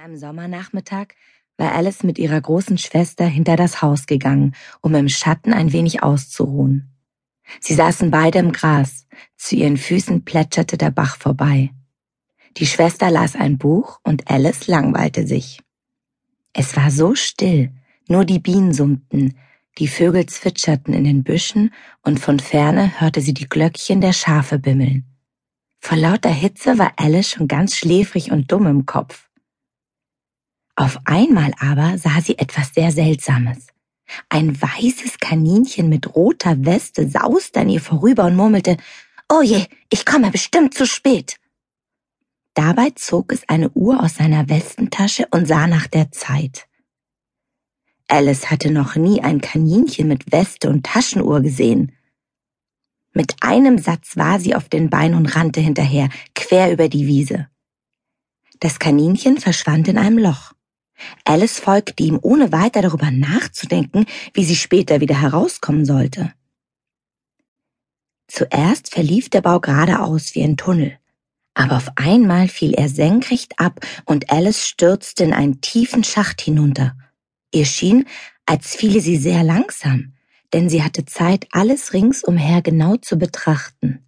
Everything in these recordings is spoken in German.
einem Sommernachmittag war Alice mit ihrer großen Schwester hinter das Haus gegangen, um im Schatten ein wenig auszuruhen. Sie saßen beide im Gras, zu ihren Füßen plätscherte der Bach vorbei. Die Schwester las ein Buch und Alice langweilte sich. Es war so still, nur die Bienen summten, die Vögel zwitscherten in den Büschen und von ferne hörte sie die Glöckchen der Schafe bimmeln. Vor lauter Hitze war Alice schon ganz schläfrig und dumm im Kopf. Auf einmal aber sah sie etwas sehr Seltsames. Ein weißes Kaninchen mit roter Weste sauste an ihr vorüber und murmelte, Oh je, ich komme bestimmt zu spät. Dabei zog es eine Uhr aus seiner Westentasche und sah nach der Zeit. Alice hatte noch nie ein Kaninchen mit Weste und Taschenuhr gesehen. Mit einem Satz war sie auf den Beinen und rannte hinterher, quer über die Wiese. Das Kaninchen verschwand in einem Loch. Alice folgte ihm, ohne weiter darüber nachzudenken, wie sie später wieder herauskommen sollte. Zuerst verlief der Bau geradeaus wie ein Tunnel, aber auf einmal fiel er senkrecht ab und Alice stürzte in einen tiefen Schacht hinunter. Ihr schien, als fiele sie sehr langsam, denn sie hatte Zeit, alles ringsumher genau zu betrachten.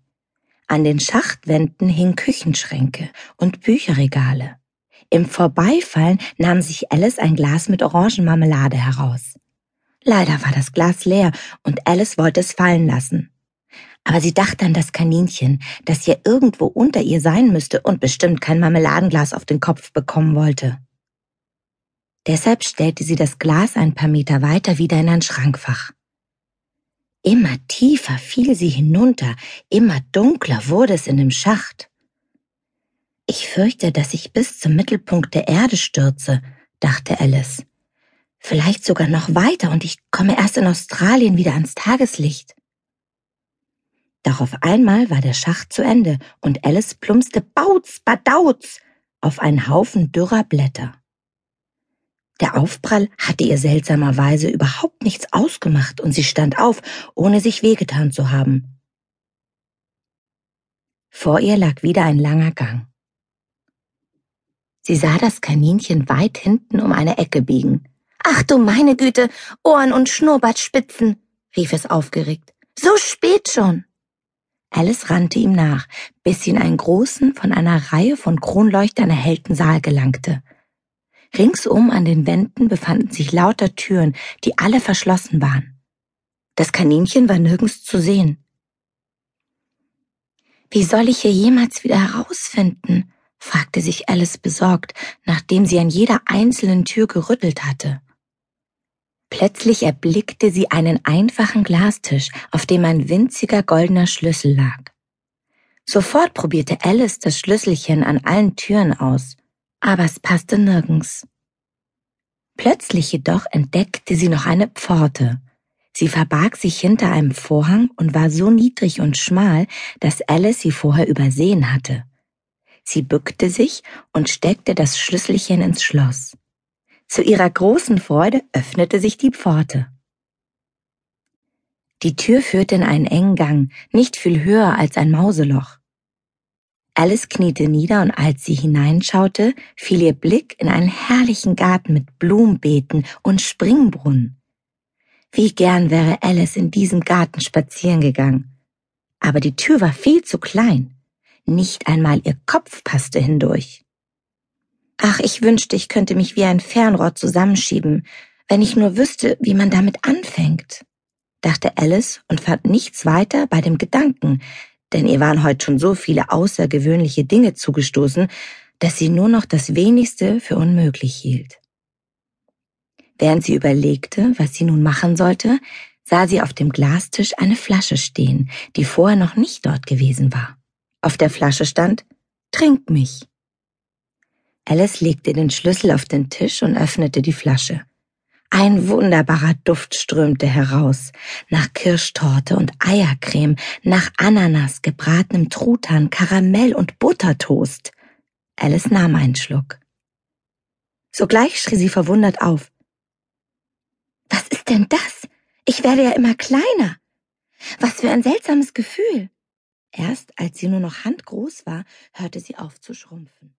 An den Schachtwänden hingen Küchenschränke und Bücherregale. Im Vorbeifallen nahm sich Alice ein Glas mit Orangenmarmelade heraus. Leider war das Glas leer und Alice wollte es fallen lassen. Aber sie dachte an das Kaninchen, das ja irgendwo unter ihr sein müsste und bestimmt kein Marmeladenglas auf den Kopf bekommen wollte. Deshalb stellte sie das Glas ein paar Meter weiter wieder in ein Schrankfach. Immer tiefer fiel sie hinunter, immer dunkler wurde es in dem Schacht. Ich fürchte, dass ich bis zum Mittelpunkt der Erde stürze, dachte Alice. Vielleicht sogar noch weiter und ich komme erst in Australien wieder ans Tageslicht. Doch auf einmal war der Schacht zu Ende und Alice plumpste bauz, badauz auf einen Haufen dürrer Blätter. Der Aufprall hatte ihr seltsamerweise überhaupt nichts ausgemacht und sie stand auf, ohne sich wehgetan zu haben. Vor ihr lag wieder ein langer Gang. Sie sah das Kaninchen weit hinten um eine Ecke biegen. Ach du meine Güte, Ohren und Schnurrbartspitzen, rief es aufgeregt. So spät schon. Alice rannte ihm nach, bis sie in einen großen, von einer Reihe von Kronleuchtern erhellten Saal gelangte. Ringsum an den Wänden befanden sich lauter Türen, die alle verschlossen waren. Das Kaninchen war nirgends zu sehen. Wie soll ich hier jemals wieder herausfinden? Fragte sich Alice besorgt, nachdem sie an jeder einzelnen Tür gerüttelt hatte. Plötzlich erblickte sie einen einfachen Glastisch, auf dem ein winziger goldener Schlüssel lag. Sofort probierte Alice das Schlüsselchen an allen Türen aus, aber es passte nirgends. Plötzlich jedoch entdeckte sie noch eine Pforte. Sie verbarg sich hinter einem Vorhang und war so niedrig und schmal, dass Alice sie vorher übersehen hatte. Sie bückte sich und steckte das Schlüsselchen ins Schloss. Zu ihrer großen Freude öffnete sich die Pforte. Die Tür führte in einen engen Gang, nicht viel höher als ein Mauseloch. Alice kniete nieder und als sie hineinschaute, fiel ihr Blick in einen herrlichen Garten mit Blumenbeeten und Springbrunnen. Wie gern wäre Alice in diesem Garten spazieren gegangen. Aber die Tür war viel zu klein. Nicht einmal ihr Kopf passte hindurch. Ach, ich wünschte, ich könnte mich wie ein Fernrohr zusammenschieben, wenn ich nur wüsste, wie man damit anfängt, dachte Alice und fand nichts weiter bei dem Gedanken, denn ihr waren heute schon so viele außergewöhnliche Dinge zugestoßen, dass sie nur noch das wenigste für unmöglich hielt. Während sie überlegte, was sie nun machen sollte, sah sie auf dem Glastisch eine Flasche stehen, die vorher noch nicht dort gewesen war. Auf der Flasche stand Trink mich. Alice legte den Schlüssel auf den Tisch und öffnete die Flasche. Ein wunderbarer Duft strömte heraus, nach Kirschtorte und Eiercreme, nach Ananas, gebratenem Truthahn, Karamell und Buttertoast. Alice nahm einen Schluck. Sogleich schrie sie verwundert auf. Was ist denn das? Ich werde ja immer kleiner. Was für ein seltsames Gefühl. Erst als sie nur noch handgroß war, hörte sie auf zu schrumpfen.